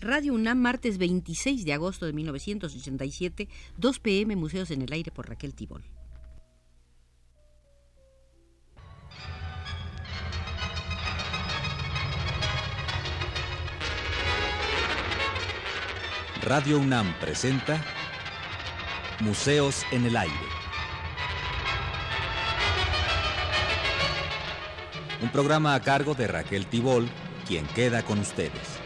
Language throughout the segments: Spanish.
Radio UNAM, martes 26 de agosto de 1987, 2 pm, Museos en el Aire por Raquel Tibol. Radio UNAM presenta Museos en el Aire. Un programa a cargo de Raquel Tibol, quien queda con ustedes.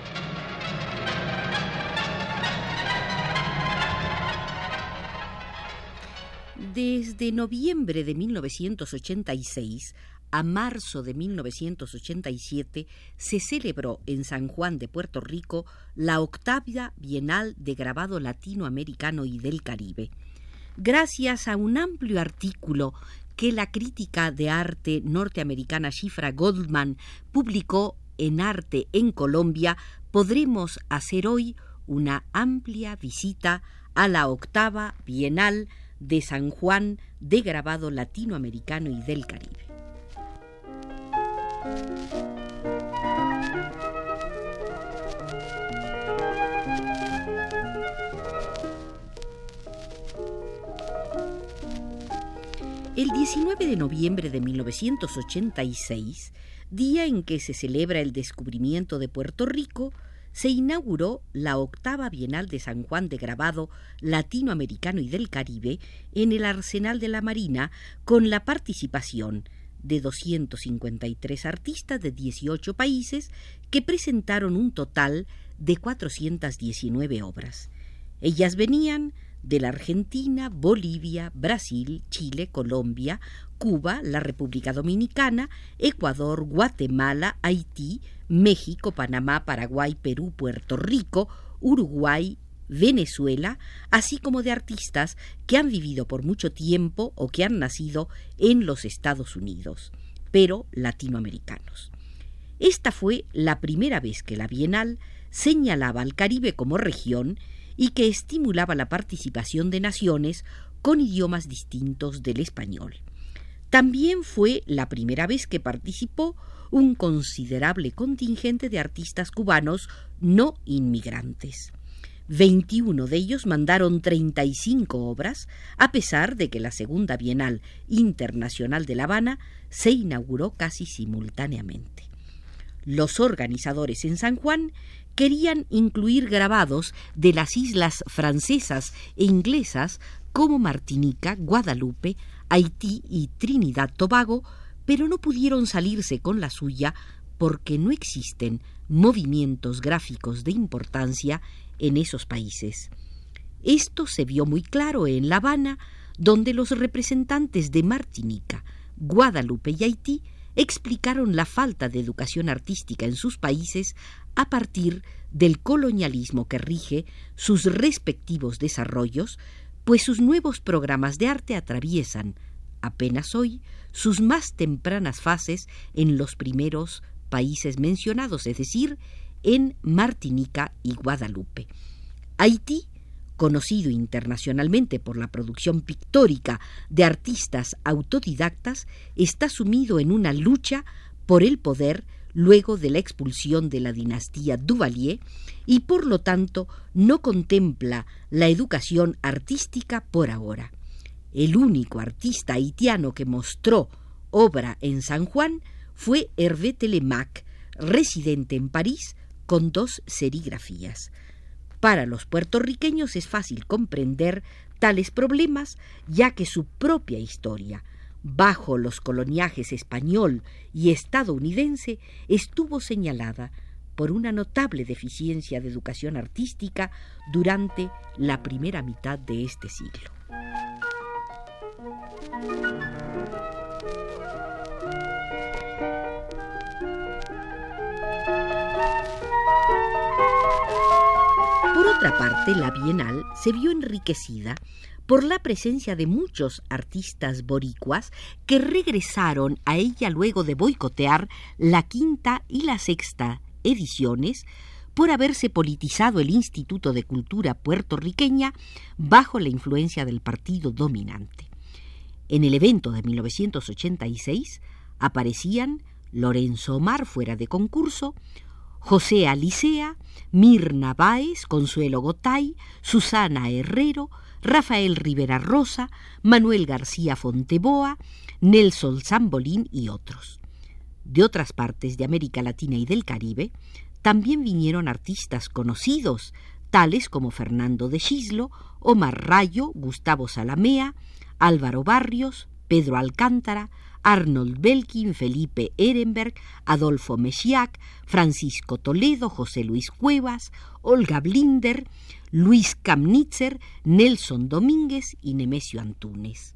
Desde noviembre de 1986 a marzo de 1987 se celebró en San Juan de Puerto Rico la octava Bienal de Grabado Latinoamericano y del Caribe. Gracias a un amplio artículo que la crítica de arte norteamericana Shifra Goldman publicó en Arte en Colombia, podremos hacer hoy una amplia visita a la octava Bienal de San Juan de grabado latinoamericano y del Caribe. El 19 de noviembre de 1986, día en que se celebra el descubrimiento de Puerto Rico, se inauguró la octava Bienal de San Juan de Grabado Latinoamericano y del Caribe en el Arsenal de la Marina con la participación de 253 artistas de 18 países que presentaron un total de 419 obras. Ellas venían de la Argentina, Bolivia, Brasil, Chile, Colombia, Cuba, la República Dominicana, Ecuador, Guatemala, Haití, México, Panamá, Paraguay, Perú, Puerto Rico, Uruguay, Venezuela, así como de artistas que han vivido por mucho tiempo o que han nacido en los Estados Unidos, pero latinoamericanos. Esta fue la primera vez que la Bienal señalaba al Caribe como región y que estimulaba la participación de naciones con idiomas distintos del español. También fue la primera vez que participó un considerable contingente de artistas cubanos no inmigrantes. 21 de ellos mandaron 35 obras, a pesar de que la Segunda Bienal Internacional de La Habana se inauguró casi simultáneamente. Los organizadores en San Juan querían incluir grabados de las islas francesas e inglesas como Martinica, Guadalupe, Haití y Trinidad Tobago, pero no pudieron salirse con la suya porque no existen movimientos gráficos de importancia en esos países. Esto se vio muy claro en La Habana, donde los representantes de Martinica, Guadalupe y Haití explicaron la falta de educación artística en sus países a partir del colonialismo que rige sus respectivos desarrollos, pues sus nuevos programas de arte atraviesan, apenas hoy, sus más tempranas fases en los primeros países mencionados, es decir, en Martinica y Guadalupe. Haití, conocido internacionalmente por la producción pictórica de artistas autodidactas, está sumido en una lucha por el poder luego de la expulsión de la dinastía Duvalier y por lo tanto no contempla la educación artística por ahora. El único artista haitiano que mostró obra en San Juan fue Hervé Telemac, residente en París, con dos serigrafías. Para los puertorriqueños es fácil comprender tales problemas, ya que su propia historia, bajo los coloniajes español y estadounidense, estuvo señalada por una notable deficiencia de educación artística durante la primera mitad de este siglo. Por otra parte, la Bienal se vio enriquecida por la presencia de muchos artistas boricuas que regresaron a ella luego de boicotear la quinta y la sexta ediciones por haberse politizado el Instituto de Cultura puertorriqueña bajo la influencia del partido dominante. En el evento de 1986 aparecían Lorenzo Omar fuera de concurso, José Alicea, Mirna Báez, Consuelo Gotay, Susana Herrero, Rafael Rivera Rosa, Manuel García Fonteboa, Nelson Zambolín y otros. De otras partes de América Latina y del Caribe también vinieron artistas conocidos, tales como Fernando de Gislo, Omar Rayo, Gustavo Salamea, Álvaro Barrios, Pedro Alcántara, Arnold Belkin, Felipe Ehrenberg, Adolfo Mechiac, Francisco Toledo, José Luis Cuevas, Olga Blinder, Luis Kamnitzer, Nelson Domínguez y Nemesio Antúnez.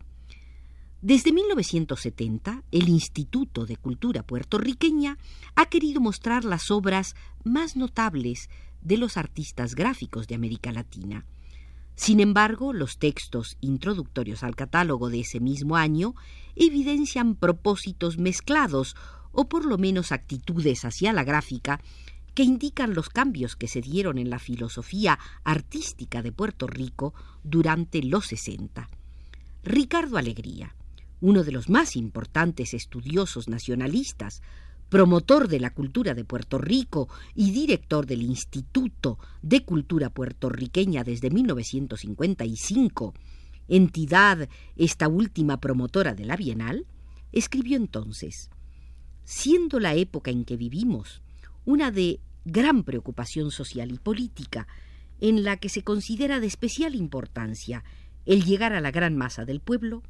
Desde 1970, el Instituto de Cultura Puertorriqueña ha querido mostrar las obras más notables de los artistas gráficos de América Latina. Sin embargo, los textos introductorios al catálogo de ese mismo año evidencian propósitos mezclados o por lo menos actitudes hacia la gráfica que indican los cambios que se dieron en la filosofía artística de Puerto Rico durante los 60. Ricardo Alegría, uno de los más importantes estudiosos nacionalistas, promotor de la cultura de Puerto Rico y director del Instituto de Cultura Puertorriqueña desde 1955, entidad esta última promotora de la Bienal, escribió entonces, siendo la época en que vivimos una de gran preocupación social y política, en la que se considera de especial importancia el llegar a la gran masa del pueblo,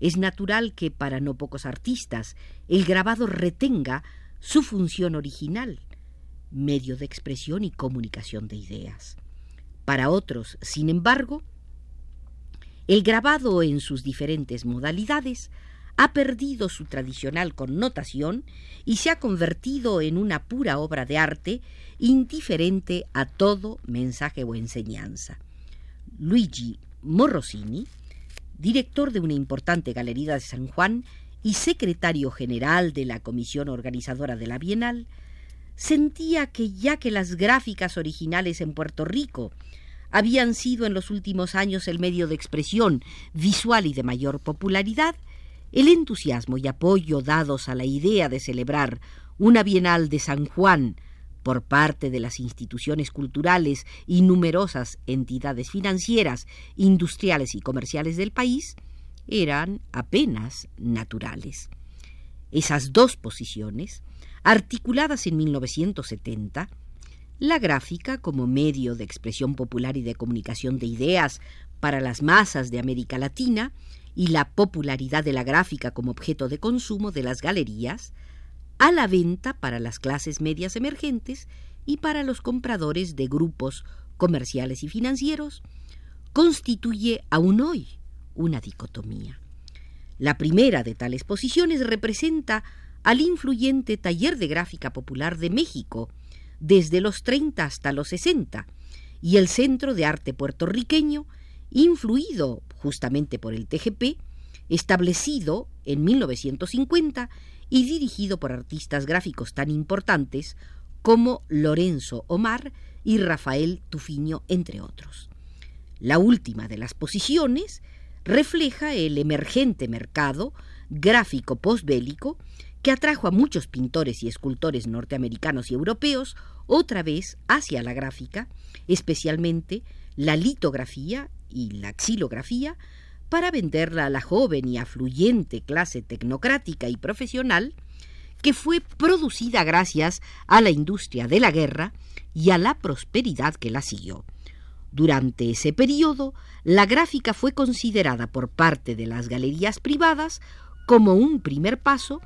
es natural que para no pocos artistas el grabado retenga su función original, medio de expresión y comunicación de ideas. Para otros, sin embargo, el grabado en sus diferentes modalidades ha perdido su tradicional connotación y se ha convertido en una pura obra de arte indiferente a todo mensaje o enseñanza. Luigi Morosini, director de una importante galería de San Juan y secretario general de la comisión organizadora de la Bienal, sentía que ya que las gráficas originales en Puerto Rico habían sido en los últimos años el medio de expresión visual y de mayor popularidad, el entusiasmo y apoyo dados a la idea de celebrar una Bienal de San Juan por parte de las instituciones culturales y numerosas entidades financieras, industriales y comerciales del país, eran apenas naturales. Esas dos posiciones, articuladas en 1970, la gráfica como medio de expresión popular y de comunicación de ideas para las masas de América Latina y la popularidad de la gráfica como objeto de consumo de las galerías, a la venta para las clases medias emergentes y para los compradores de grupos comerciales y financieros, constituye aún hoy una dicotomía. La primera de tales posiciones representa al influyente taller de gráfica popular de México, desde los 30 hasta los 60, y el Centro de Arte Puertorriqueño, influido justamente por el TGP, establecido en 1950 y dirigido por artistas gráficos tan importantes como Lorenzo Omar y Rafael Tufiño, entre otros. La última de las posiciones refleja el emergente mercado gráfico posbélico que atrajo a muchos pintores y escultores norteamericanos y europeos otra vez hacia la gráfica, especialmente la litografía y la xilografía, para venderla a la joven y afluyente clase tecnocrática y profesional que fue producida gracias a la industria de la guerra y a la prosperidad que la siguió. Durante ese periodo, la gráfica fue considerada por parte de las galerías privadas como un primer paso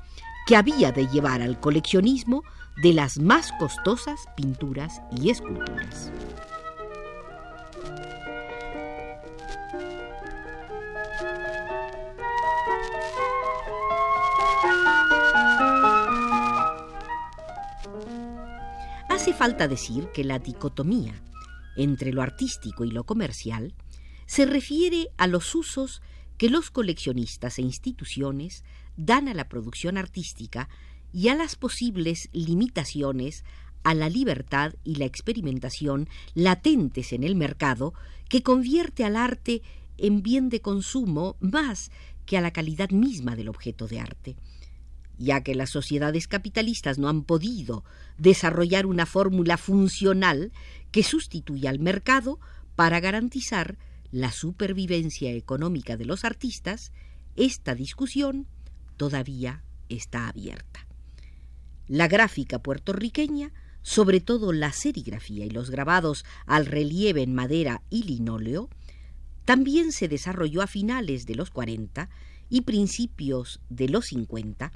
que había de llevar al coleccionismo de las más costosas pinturas y esculturas. Hace falta decir que la dicotomía entre lo artístico y lo comercial se refiere a los usos que los coleccionistas e instituciones dan a la producción artística y a las posibles limitaciones a la libertad y la experimentación latentes en el mercado que convierte al arte en bien de consumo más que a la calidad misma del objeto de arte. Ya que las sociedades capitalistas no han podido desarrollar una fórmula funcional que sustituya al mercado para garantizar la supervivencia económica de los artistas, esta discusión todavía está abierta. La gráfica puertorriqueña, sobre todo la serigrafía y los grabados al relieve en madera y linóleo, también se desarrolló a finales de los 40 y principios de los 50,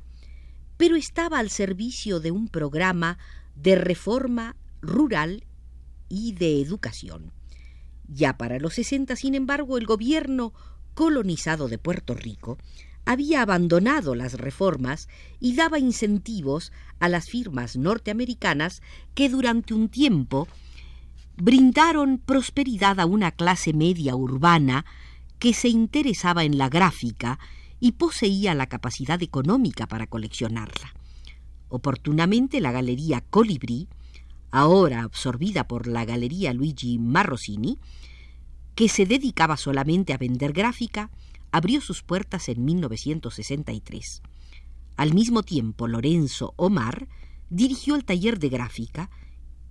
pero estaba al servicio de un programa de reforma rural y de educación. Ya para los 60, sin embargo, el gobierno colonizado de Puerto Rico había abandonado las reformas y daba incentivos a las firmas norteamericanas que durante un tiempo brindaron prosperidad a una clase media urbana que se interesaba en la gráfica y poseía la capacidad económica para coleccionarla. Oportunamente la Galería Colibrí, ahora absorbida por la Galería Luigi Marrosini, que se dedicaba solamente a vender gráfica, abrió sus puertas en 1963. Al mismo tiempo, Lorenzo Omar dirigió el taller de gráfica,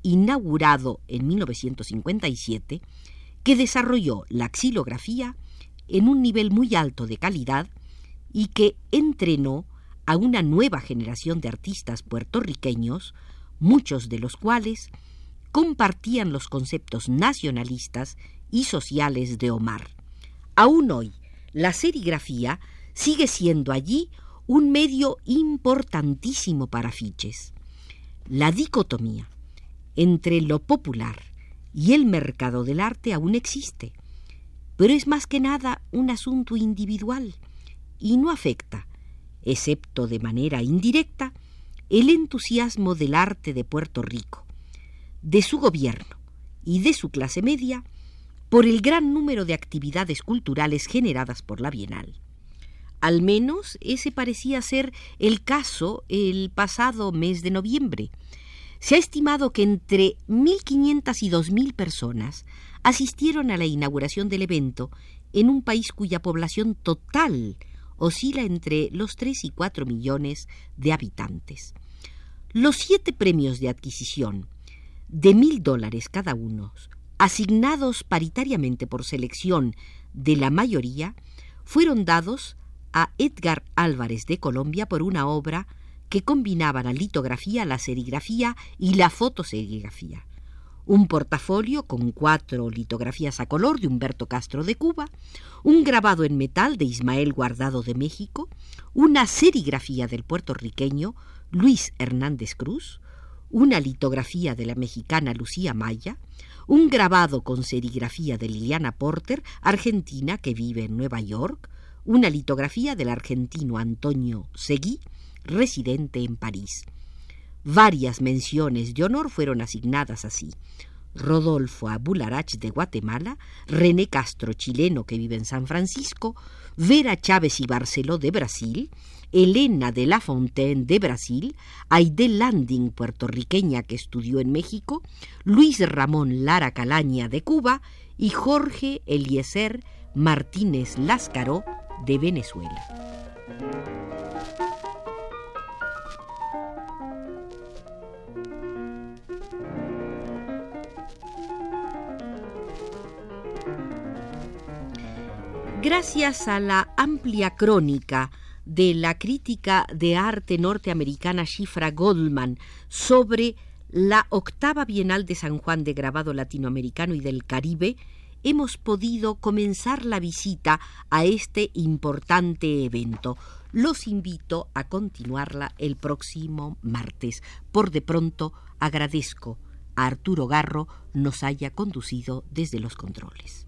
inaugurado en 1957, que desarrolló la xilografía en un nivel muy alto de calidad y que entrenó a una nueva generación de artistas puertorriqueños, muchos de los cuales compartían los conceptos nacionalistas y sociales de Omar. Aún hoy, la serigrafía sigue siendo allí un medio importantísimo para fiches. La dicotomía entre lo popular y el mercado del arte aún existe, pero es más que nada un asunto individual y no afecta, excepto de manera indirecta, el entusiasmo del arte de Puerto Rico, de su gobierno y de su clase media por el gran número de actividades culturales generadas por la Bienal. Al menos ese parecía ser el caso el pasado mes de noviembre. Se ha estimado que entre 1.500 y 2.000 personas asistieron a la inauguración del evento en un país cuya población total oscila entre los 3 y 4 millones de habitantes. Los siete premios de adquisición, de mil dólares cada uno, asignados paritariamente por selección de la mayoría, fueron dados a Edgar Álvarez de Colombia por una obra que combinaba la litografía, la serigrafía y la fotoserigrafía. Un portafolio con cuatro litografías a color de Humberto Castro de Cuba, un grabado en metal de Ismael Guardado de México, una serigrafía del puertorriqueño Luis Hernández Cruz, una litografía de la mexicana Lucía Maya, un grabado con serigrafía de Liliana Porter, argentina que vive en Nueva York, una litografía del argentino Antonio Seguí, residente en París. Varias menciones de honor fueron asignadas así. Rodolfo Abularach de Guatemala, René Castro, chileno que vive en San Francisco, Vera Chávez y Barceló de Brasil, Elena de la Fontaine de Brasil, Aide Landing, puertorriqueña que estudió en México, Luis Ramón Lara Calaña de Cuba y Jorge Eliezer Martínez Láscaro de Venezuela. Gracias a la amplia crónica de la crítica de arte norteamericana Shifra Goldman sobre la octava Bienal de San Juan de Grabado Latinoamericano y del Caribe, hemos podido comenzar la visita a este importante evento. Los invito a continuarla el próximo martes. Por de pronto agradezco a Arturo Garro nos haya conducido desde los controles.